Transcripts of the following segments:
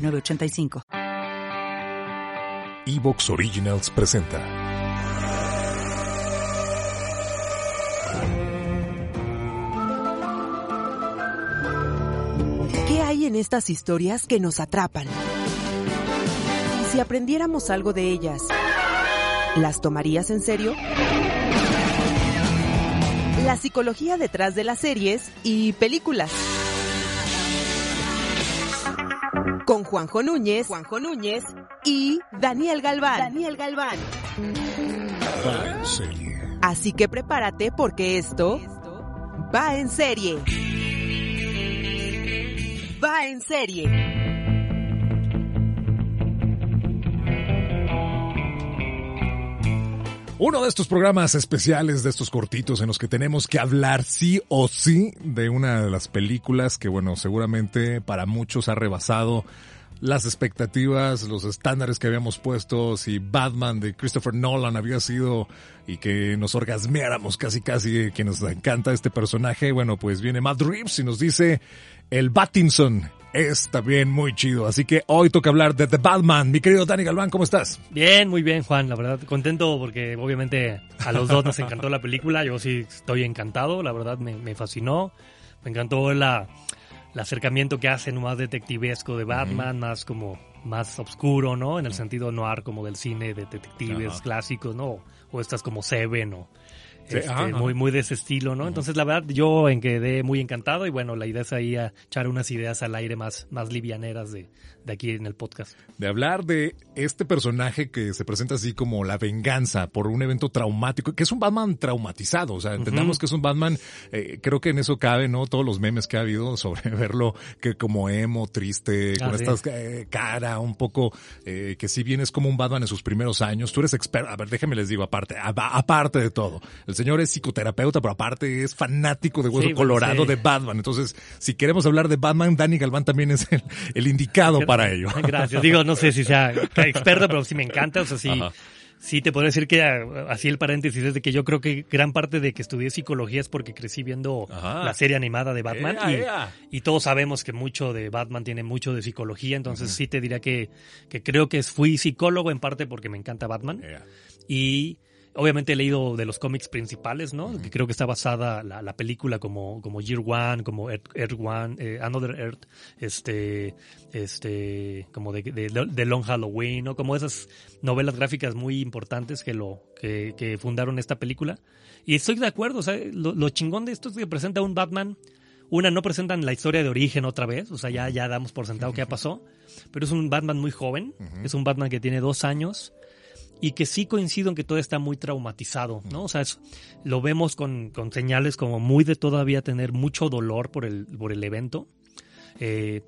985. Evox Originals presenta. ¿Qué hay en estas historias que nos atrapan? Si aprendiéramos algo de ellas, ¿las tomarías en serio? La psicología detrás de las series y películas con Juanjo Núñez, Juanjo Núñez y Daniel Galván. Daniel Galván. Así que prepárate porque esto va en serie. Va en serie. Uno de estos programas especiales, de estos cortitos en los que tenemos que hablar sí o sí de una de las películas que, bueno, seguramente para muchos ha rebasado las expectativas, los estándares que habíamos puesto, si Batman de Christopher Nolan había sido y que nos orgasmeáramos casi casi, que nos encanta este personaje, bueno, pues viene Matt Reeves y nos dice el Battinson es también muy chido. Así que hoy toca hablar de The Batman. Mi querido Dani Galván, ¿cómo estás? Bien, muy bien, Juan. La verdad, contento porque obviamente a los dos nos encantó la película. Yo sí estoy encantado. La verdad, me, me fascinó. Me encantó la, el acercamiento que hacen más detectivesco de Batman, más como más oscuro, ¿no? En el sentido noir como del cine de detectives clásicos, ¿no? O estas como Seven o este, muy, muy de ese estilo, ¿no? Entonces, la verdad, yo en quedé muy encantado y bueno, la idea es ahí echar unas ideas al aire más, más livianeras de, de aquí en el podcast. De hablar de este personaje que se presenta así como la venganza por un evento traumático, que es un Batman traumatizado, o sea, entendamos que es un Batman, eh, creo que en eso cabe, ¿no? Todos los memes que ha habido sobre verlo que como emo, triste, con ah, esta eh, cara un poco, eh, que si bien es como un Batman en sus primeros años, tú eres experto, a ver, déjame les digo, aparte, aparte de todo, el señor es psicoterapeuta, pero aparte es fanático de Hueso Colorado de Batman. Entonces, si queremos hablar de Batman, Danny Galván también es el, indicado para ello. Gracias. Digo, no sé si sea experto, pero sí me encanta. O sea, sí. Sí, te puedo decir que así el paréntesis es de que yo creo que gran parte de que estudié psicología es porque crecí viendo la serie animada de Batman y, y, todos sabemos que mucho de Batman tiene mucho de psicología, entonces sí te diría que, que creo que fui psicólogo en parte porque me encanta Batman y Obviamente he leído de los cómics principales, ¿no? Que creo que está basada la, la, película como, como Year One, como Earth, One, eh, Another Earth, este, este, como de, de, Long Halloween, ¿no? Como esas novelas gráficas muy importantes que lo, que, que fundaron esta película. Y estoy de acuerdo, o sea, lo, chingón de esto es que presenta un Batman una, no presentan la historia de origen otra vez, o sea, ya, ya damos por sentado que ya pasó, pero es un Batman muy joven, es un Batman que tiene dos años, y que sí coincido en que todo está muy traumatizado, ¿no? O sea, lo vemos con, con, señales como muy de todavía tener mucho dolor por el, por el evento. Eh,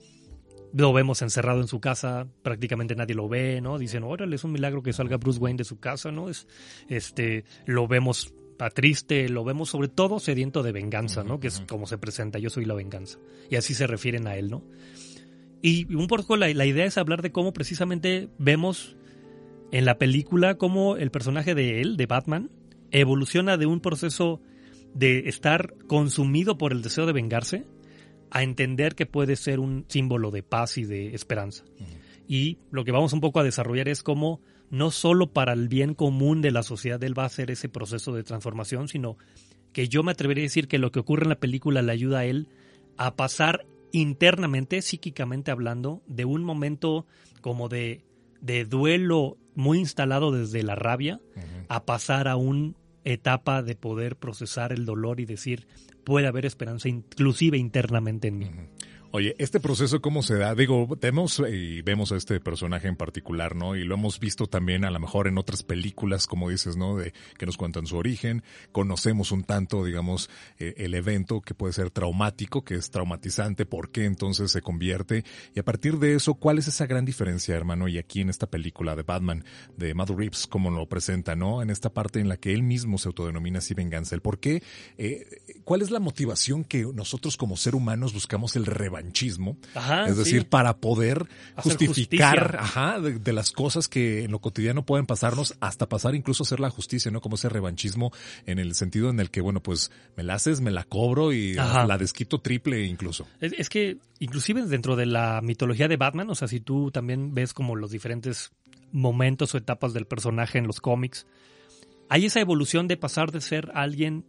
lo vemos encerrado en su casa, prácticamente nadie lo ve, ¿no? Dicen, órale, es un milagro que salga Bruce Wayne de su casa, ¿no? Es, este, lo vemos a triste, lo vemos sobre todo sediento de venganza, ¿no? Que es como se presenta, yo soy la venganza. Y así se refieren a él, ¿no? Y un poco la, la idea es hablar de cómo precisamente vemos en la película cómo el personaje de él, de Batman, evoluciona de un proceso de estar consumido por el deseo de vengarse a entender que puede ser un símbolo de paz y de esperanza. Y lo que vamos un poco a desarrollar es cómo no solo para el bien común de la sociedad él va a hacer ese proceso de transformación, sino que yo me atrevería a decir que lo que ocurre en la película le ayuda a él a pasar internamente, psíquicamente hablando, de un momento como de, de duelo muy instalado desde la rabia a pasar a una etapa de poder procesar el dolor y decir, puede haber esperanza inclusive internamente en mí. Oye, este proceso cómo se da, digo, vemos y vemos a este personaje en particular, ¿no? Y lo hemos visto también a lo mejor en otras películas, como dices, ¿no? De que nos cuentan su origen, conocemos un tanto, digamos, eh, el evento que puede ser traumático, que es traumatizante, por qué entonces se convierte y a partir de eso, ¿cuál es esa gran diferencia, hermano? Y aquí en esta película de Batman de Matt Reeves, como lo presenta, ¿no? En esta parte en la que él mismo se autodenomina así venganza, el por qué, eh, ¿cuál es la motivación que nosotros como ser humanos buscamos el rebaño? Es decir, para poder justificar ajá, de, las cosas que en lo cotidiano pueden pasarnos, hasta pasar incluso a hacer la justicia, ¿no? Como ese revanchismo en el sentido en el que, bueno, pues me la haces, me la cobro y la desquito triple incluso. Es, que inclusive dentro de la mitología de Batman, o sea, si tú también ves como los diferentes momentos o etapas del personaje en los cómics, hay esa evolución de pasar de ser alguien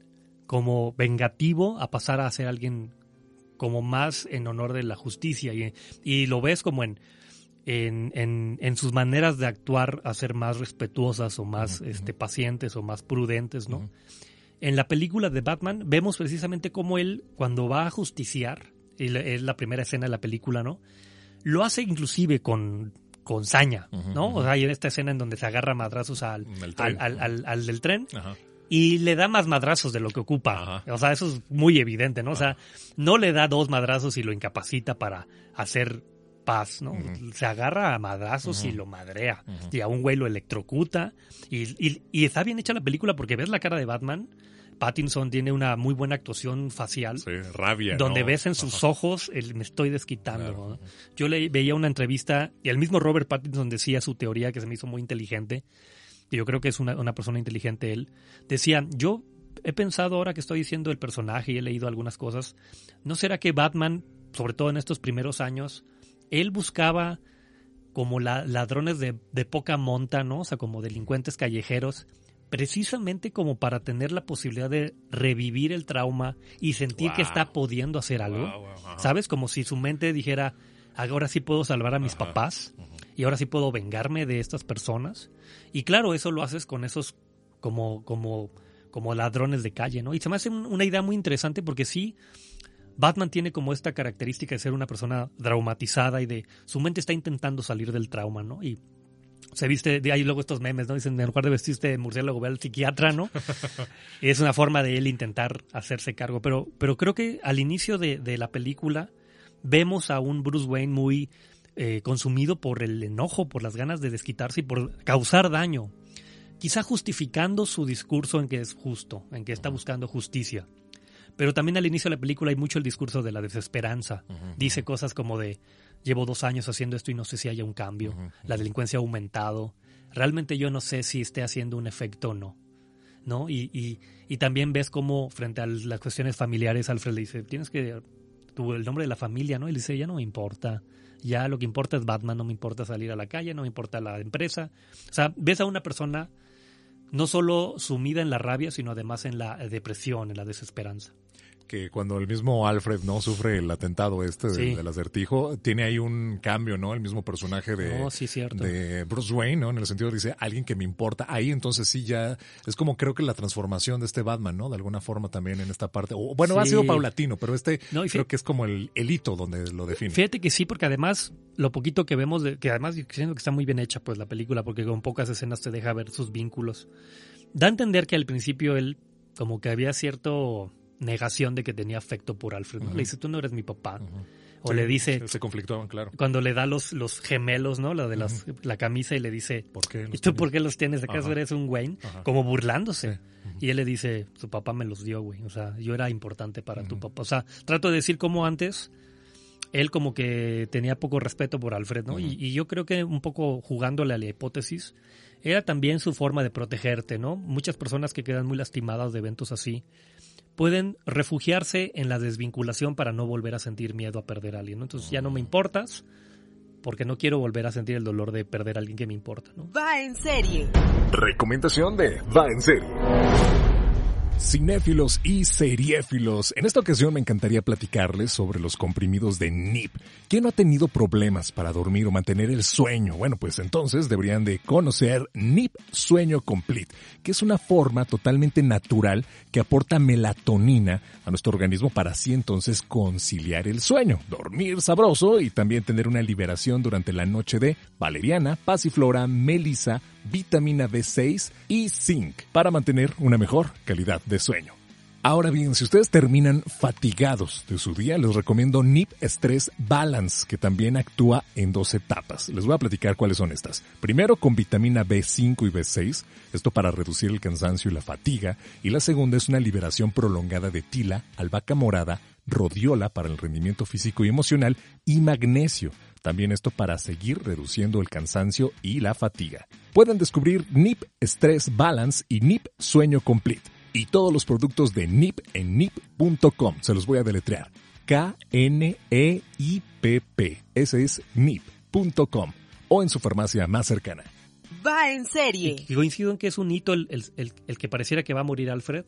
como vengativo a pasar a ser alguien como más en honor de la justicia y, y lo ves como en, en, en, sus maneras de actuar a ser más respetuosas o más este, pacientes o más prudentes, ¿no? En la película de Batman vemos precisamente cómo él, cuando va a justiciar, y es la primera escena de la película, ¿no? Lo hace inclusive con, con saña, ¿no? O sea, hay esta escena en donde se agarra madrazos al, al, al, al, del tren y le da más madrazos de lo que ocupa. O sea, eso es muy evidente, ¿no? O sea, no le da dos madrazos y lo incapacita para hacer paz, ¿no? Se agarra a madrazos y lo madrea. Y a un güey lo electrocuta. Y, y, está bien hecha la película porque ves la cara de Batman. Pattinson tiene una muy buena actuación facial. Sí, rabia. Donde ves en sus ojos el me estoy desquitando. Yo le veía una entrevista y el mismo Robert Pattinson decía su teoría que se me hizo muy inteligente yo creo que es una, persona inteligente él, decía, yo he pensado ahora que estoy diciendo el personaje y he leído algunas cosas, ¿no será que Batman, sobre todo en estos primeros años, él buscaba como ladrones de, poca monta, ¿no? O sea, como delincuentes callejeros, precisamente como para tener la posibilidad de revivir el trauma y sentir que está pudiendo hacer algo. ¿Sabes? Como si su mente dijera, ahora sí puedo salvar a mis papás y ahora sí puedo vengarme de estas personas. Y claro, eso lo haces con esos como, como, como ladrones de calle, ¿no? Y se me hace una idea muy interesante porque sí, Batman tiene como esta característica de ser una persona traumatizada y de su mente está intentando salir del trauma, ¿no? Y se viste, de ahí luego estos memes, ¿no? Dicen, en lugar de vestirse de murciélago, ve al psiquiatra, ¿no? y es una forma de él intentar hacerse cargo. Pero, pero creo que al inicio de, de la película vemos a un Bruce Wayne muy eh, consumido por el enojo, por las ganas de desquitarse y por causar daño. Quizá justificando su discurso en que es justo, en que está buscando justicia. Pero también al inicio de la película hay mucho el discurso de la desesperanza. Dice cosas como de, llevo dos años haciendo esto y no sé si haya un cambio, la delincuencia ha aumentado, realmente yo no sé si esté haciendo un efecto o no. ¿no? Y, y, y también ves cómo frente a las cuestiones familiares Alfred le dice, tienes que, tu, el nombre de la familia, ¿no? Y le dice, ya no me importa, ya lo que importa es Batman, no me importa salir a la calle, no me importa la empresa. O sea, ves a una persona no solo sumida en la rabia, sino además en la depresión, en la desesperanza que cuando el mismo Alfred no sufre el atentado este del acertijo, tiene ahí un cambio, ¿no? El mismo personaje de, de Bruce Wayne, ¿no? En el sentido dice, alguien que me importa. Ahí entonces sí ya es como creo que la transformación de este Batman, ¿no? De alguna forma también en esta parte. O, bueno, ha sido paulatino, pero este creo que es como el, hito donde lo define. Fíjate que sí, porque además lo poquito que vemos, de, que además siento que está muy bien hecha pues la película, porque con pocas escenas te deja ver sus vínculos. Da a entender que al principio él como que había cierto negación de que tenía afecto por Alfred. Le dice, tú no eres mi papá. O le dice... Se conflictuaban, claro. Cuando le da los, los gemelos, ¿no? La de las, la camisa y le dice... ¿Por qué ¿Y tú por qué los tienes? ¿Acaso eres un Wayne? Como burlándose. Y él le dice, su papá me los dio, güey. O sea, yo era importante para tu papá. O sea, trato de decir como antes él como que tenía poco respeto por Alfred, ¿no? y, y, yo creo que un poco jugándole a la hipótesis, era también su forma de protegerte, ¿no? Muchas personas que quedan muy lastimadas de eventos así, pueden refugiarse en la desvinculación para no volver a sentir miedo a perder a alguien. Entonces ya no me importas porque no quiero volver a sentir el dolor de perder a alguien que me importa. ¿no? Va en serie. Recomendación de Va en serie. Cinéfilos y seriéfilos. En esta ocasión me encantaría platicarles sobre los comprimidos de NIP. ¿Quién no ha tenido problemas para dormir o mantener el sueño? Bueno, pues entonces deberían de conocer NIP Sueño Complete, que es una forma totalmente natural que aporta melatonina a nuestro organismo para así entonces conciliar el sueño, dormir sabroso y también tener una liberación durante la noche de valeriana, pasiflora, melisa, vitamina B6 y zinc para mantener una mejor calidad de sueño. Ahora bien, si ustedes terminan fatigados de su día, les recomiendo NIP Stress Balance, que también actúa en dos etapas. Les voy a platicar cuáles son estas. Primero con vitamina B5 y B6, esto para reducir el cansancio y la fatiga, y la segunda es una liberación prolongada de tila, albahaca morada, rodiola para el rendimiento físico y emocional y magnesio también esto para seguir reduciendo el cansancio y la fatiga. Pueden descubrir NIP Stress Balance y NIP Sueño Complete. Y todos los productos de NIP en NIP.com. Se los voy a deletrear. K-N-E-I-P-P. Ese es NIP.com. O en su farmacia más cercana. Va en serie. Y coincido en que es un hito el, el que pareciera que va a morir Alfred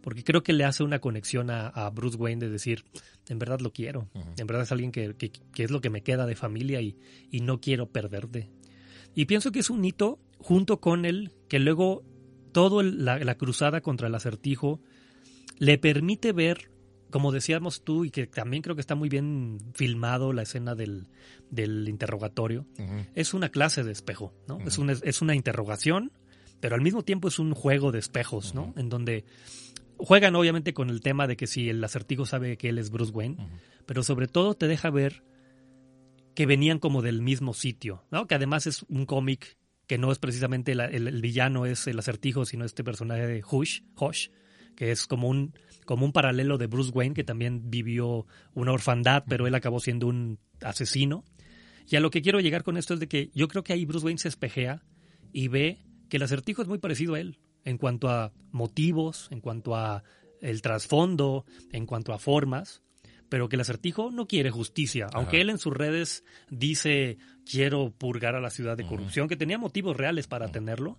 porque creo que le hace una conexión a, Bruce Wayne de decir, en verdad lo quiero, en verdad es alguien que, es lo que me queda de familia y, y no quiero perderte. Y pienso que es un hito junto con él que luego toda la, cruzada contra el acertijo le permite ver, como decíamos tú, y que también creo que está muy bien filmado la escena del, interrogatorio, es una clase de espejo, ¿no? es, una, es una interrogación, pero al mismo tiempo es un juego de espejos, ¿no? En donde juegan obviamente con el tema de que si el acertijo sabe que él es Bruce Wayne, pero sobre todo te deja ver que venían como del mismo sitio, ¿no? Que además es un cómic que no es precisamente el, villano es el acertijo, sino este personaje de Hush, Hush, que es como un, como un paralelo de Bruce Wayne, que también vivió una orfandad, pero él acabó siendo un asesino. Y a lo que quiero llegar con esto es de que yo creo que ahí Bruce Wayne se espejea y ve que el acertijo es muy parecido a él en cuanto a motivos, en cuanto a el trasfondo, en cuanto a formas, pero que el acertijo no quiere justicia, aunque él en sus redes dice quiero purgar a la ciudad de corrupción, que tenía motivos reales para tenerlo,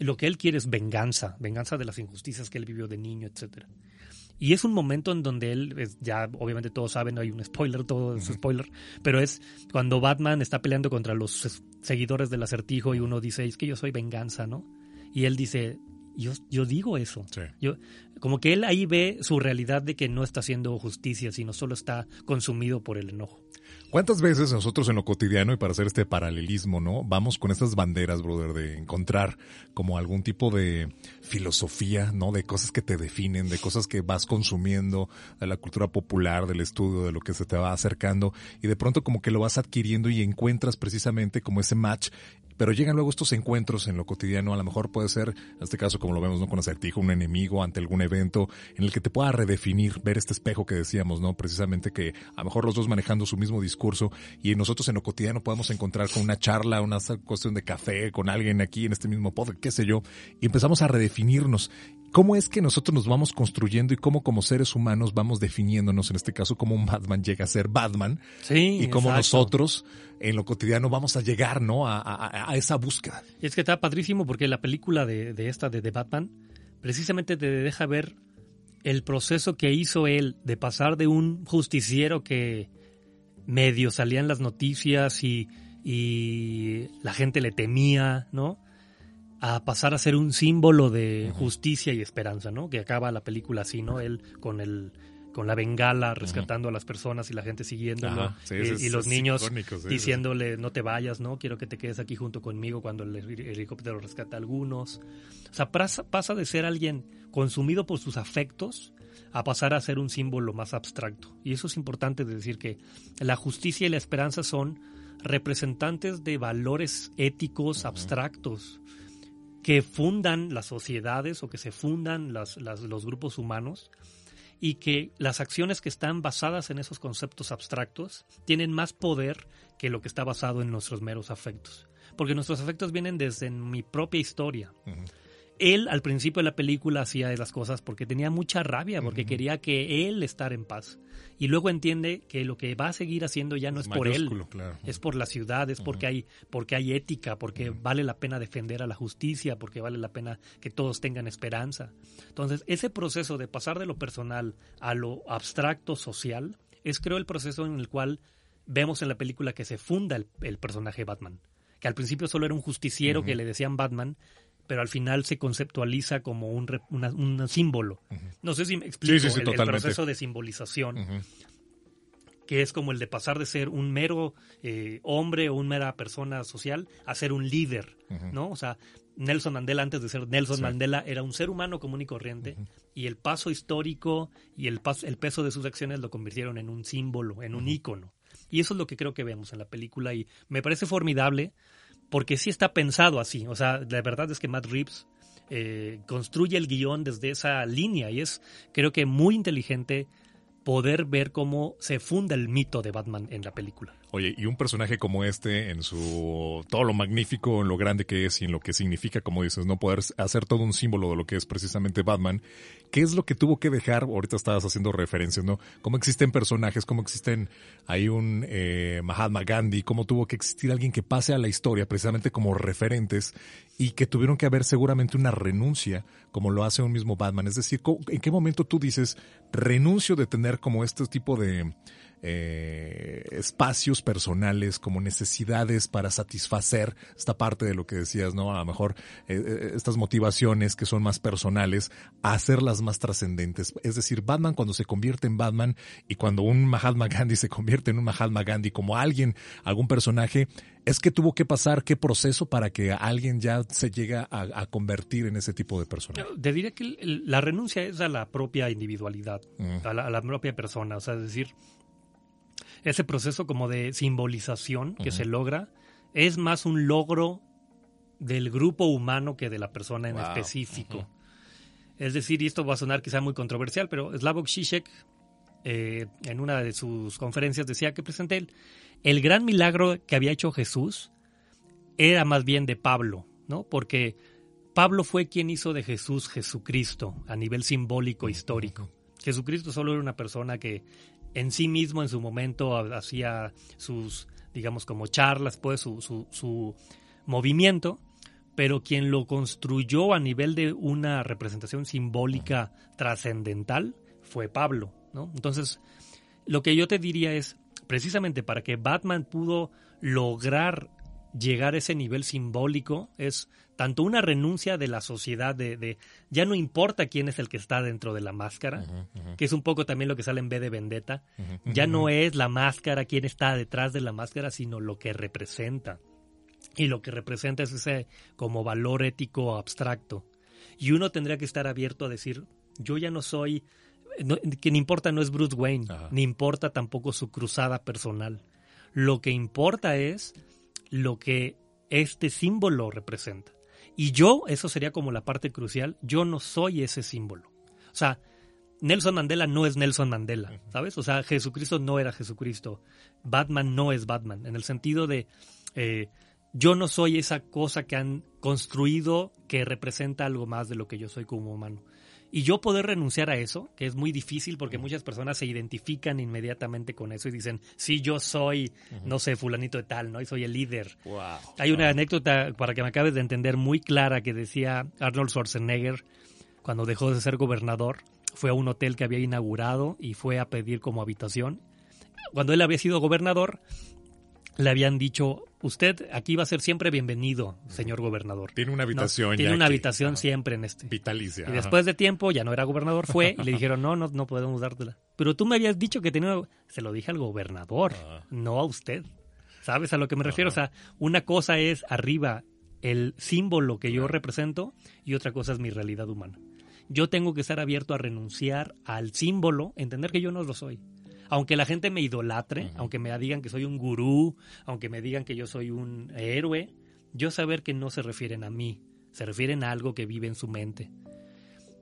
lo que él quiere es venganza, venganza de las injusticias que él vivió de niño, etcétera. Y es un momento en donde él, ya obviamente todos saben, no hay un spoiler, todo es spoiler, pero es cuando Batman está peleando contra los seguidores del acertijo y uno dice, es que yo soy venganza, ¿no? Y él dice, yo, yo digo eso. Yo, como que él ahí ve su realidad de que no está haciendo justicia, sino solo está consumido por el enojo. ¿Cuántas veces nosotros en lo cotidiano y para hacer este paralelismo, ¿no? Vamos con estas banderas, brother, de encontrar como algún tipo de filosofía, ¿no? De cosas que te definen, de cosas que vas consumiendo, de la cultura popular, del estudio, de lo que se te va acercando y de pronto como que lo vas adquiriendo y encuentras precisamente como ese match pero llegan luego estos encuentros en lo cotidiano, a lo mejor puede ser, en este caso como lo vemos, ¿no? Con acertijo, un enemigo ante algún evento en el que te pueda redefinir, ver este espejo que decíamos, ¿no? Precisamente que a lo mejor los dos manejando su mismo discurso y nosotros en lo cotidiano podemos encontrar con una charla, una cuestión de café, con alguien aquí en este mismo podcast, qué sé yo, y empezamos a redefinirnos ¿Cómo es que nosotros nos vamos construyendo y cómo como seres humanos vamos definiéndonos, en este caso, cómo un Batman llega a ser Batman? Sí, y cómo nosotros en lo cotidiano vamos a llegar, ¿no? A, esa búsqueda. Y es que está padrísimo porque la película de, esta, de, de Batman, precisamente te deja ver el proceso que hizo él de pasar de un justiciero que medio salía en las noticias y, y la gente le temía, ¿no? A pasar a ser un símbolo de justicia y esperanza, ¿no? Que acaba la película así, ¿no? Él con el con la bengala rescatando a las personas y la gente siguiéndolo y, los niños diciéndole no te vayas, ¿no? Quiero que te quedes aquí junto conmigo cuando el helicóptero rescata a algunos. O sea, pasa de ser alguien consumido por sus afectos a pasar a ser un símbolo más abstracto. Y eso es importante de decir que la justicia y la esperanza son representantes de valores éticos abstractos que fundan las sociedades o que se fundan los grupos humanos y que las acciones que están basadas en esos conceptos abstractos tienen más poder que lo que está basado en nuestros meros afectos. Porque nuestros afectos vienen desde mi propia historia. Él al principio de la película hacía las cosas porque tenía mucha rabia, porque quería que él estar en paz. Y luego entiende que lo que va a seguir haciendo ya no es, por él, es por la ciudad, es porque hay porque hay ética, porque vale la pena defender a la justicia, porque vale la pena que todos tengan esperanza. Entonces, ese proceso de pasar de lo personal a lo abstracto social es creo el proceso en el cual vemos en la película que se funda el, personaje Batman, que al principio solo era un justiciero que le decían Batman pero al final se conceptualiza como un, un símbolo. No sé si me explico el, proceso de simbolización, que es como el de pasar de ser un mero eh, hombre o una mera persona social a ser un líder, ¿no? O sea, Nelson Mandela antes de ser Nelson Mandela era un ser humano común y corriente y el paso histórico y el, el peso de sus acciones lo convirtieron en un símbolo, en un ícono. Y eso es lo que creo que vemos en la película y me parece formidable porque sí está pensado así. O sea, la verdad es que Matt Reeves eh, construye el guion desde esa línea y es, creo que, muy inteligente poder ver cómo se funda el mito de Batman en la película. Oye, y un personaje como este, en su todo lo magnífico, en lo grande que es y en lo que significa, como dices, no poder hacer todo un símbolo de lo que es precisamente Batman, ¿qué es lo que tuvo que dejar? Ahorita estabas haciendo referencias, ¿no? ¿Cómo existen personajes? ¿Cómo existen hay un eh, Mahatma Gandhi? ¿Cómo tuvo que existir alguien que pase a la historia precisamente como referentes y que tuvieron que haber seguramente una renuncia, como lo hace un mismo Batman? Es decir, ¿en qué momento tú dices renuncio de tener como este tipo de eh, espacios personales, como necesidades para satisfacer esta parte de lo que decías, ¿no? A lo mejor eh, eh, estas motivaciones que son más personales, a hacerlas más trascendentes. Es decir, Batman cuando se convierte en Batman y cuando un Mahatma Gandhi se convierte en un Mahatma Gandhi como alguien, algún personaje, es que tuvo que pasar qué proceso para que alguien ya se llegue a, convertir en ese tipo de persona. Te diría que la renuncia es a la propia individualidad, a, la, a, la, propia persona. O sea, es decir, ese proceso como de simbolización que se logra es más un logro del grupo humano que de la persona en específico. Es decir, y esto va a sonar quizá muy controversial, pero Slavoj Žižek eh, en una de sus conferencias decía que presenté el, el gran milagro que había hecho Jesús era más bien de Pablo, ¿no? Porque Pablo fue quien hizo de Jesús Jesucristo a nivel simbólico histórico. Jesucristo solo era una persona que en sí mismo en su momento hacía sus, digamos, como charlas, pues su, su, movimiento, pero quien lo construyó a nivel de una representación simbólica trascendental fue Pablo, ¿no? Entonces, lo que yo te diría es, precisamente para que Batman pudo lograr llegar a ese nivel simbólico es tanto una renuncia de la sociedad de, ya no importa quién es el que está dentro de la máscara, que es un poco también lo que sale en B de Vendetta, ya no es la máscara quien está detrás de la máscara, sino lo que representa. Y lo que representa es ese como valor ético abstracto. Y uno tendría que estar abierto a decir, yo ya no soy, que ni importa no es Bruce Wayne, ni importa tampoco su cruzada personal. Lo que importa es lo que este símbolo representa. Y yo, eso sería como la parte crucial, yo no soy ese símbolo. O sea, Nelson Mandela no es Nelson Mandela, ¿sabes? O sea, Jesucristo no era Jesucristo. Batman no es Batman, en el sentido de eh, yo no soy esa cosa que han construido que representa algo más de lo que yo soy como humano. Y yo poder renunciar a eso, que es muy difícil porque muchas personas se identifican inmediatamente con eso y dicen, sí, yo soy, no sé, fulanito de tal, ¿no? Y soy el líder. Hay una anécdota, para que me acabes de entender, muy clara que decía Arnold Schwarzenegger cuando dejó de ser gobernador. Fue a un hotel que había inaugurado y fue a pedir como habitación. Cuando él había sido gobernador, le habían dicho, usted aquí va a ser siempre bienvenido, señor gobernador. Tiene una habitación. tiene una habitación siempre en este. Vitalicia. Y después de tiempo, ya no era gobernador, fue y le dijeron, no, no, no podemos dártela. Pero tú me habías dicho que tenía Se lo dije al gobernador, ah. no a usted. ¿Sabes a lo que me refiero? O sea, una cosa es arriba el símbolo que yo represento y otra cosa es mi realidad humana. Yo tengo que estar abierto a renunciar al símbolo, entender que yo no lo soy aunque la gente me idolatre, aunque me digan que soy un gurú, aunque me digan que yo soy un héroe, yo saber que no se refieren a mí, se refieren a algo que vive en su mente.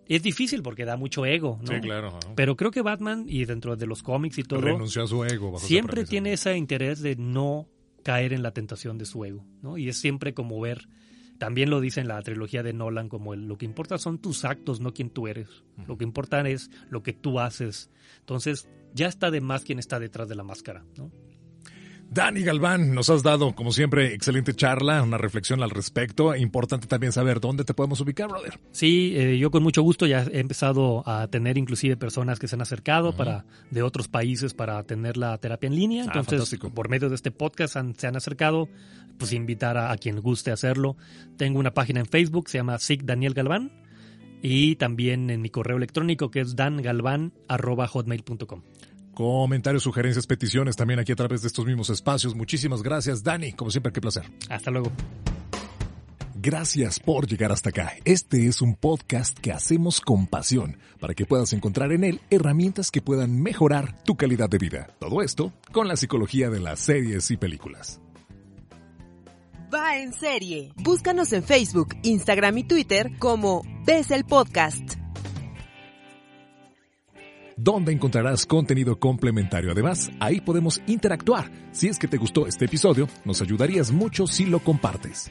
Es difícil porque da mucho ego, ¿no? Sí, claro. Pero creo que Batman, y dentro de los cómics y todo, renunció a su ego. siempre tiene ese interés de no caer en la tentación de su ego, ¿no? Y es siempre como ver También lo dice en la trilogía de Nolan como lo que importa son tus actos, no quién tú eres. Lo que importa es lo que tú haces. Entonces, ya está de más quien está detrás de la máscara, ¿no? Dani Galván, nos has dado, como siempre, excelente charla, una reflexión al respecto. Importante también saber dónde te podemos ubicar, brother. Sí, eh, yo con mucho gusto ya he empezado a tener inclusive personas que se han acercado para de otros países para tener la terapia en línea. Ah, Entonces, por medio de este podcast se han acercado, pues invitar a, quien guste hacerlo. Tengo una página en Facebook, se llama SIG Daniel Galván. Y también en mi correo electrónico que es dangalvan.hotmail.com. Comentarios, sugerencias, peticiones también aquí a través de estos mismos espacios. Muchísimas gracias, Dani. Como siempre, qué placer. Hasta luego. Gracias por llegar hasta acá. Este es un podcast que hacemos con pasión para que puedas encontrar en él herramientas que puedan mejorar tu calidad de vida. Todo esto con la psicología de las series y películas. Va en serie. Búscanos en Facebook, Instagram y Twitter como Ves el Podcast donde encontrarás contenido complementario. Además, ahí podemos interactuar. Si es que te gustó este episodio, nos ayudarías mucho si lo compartes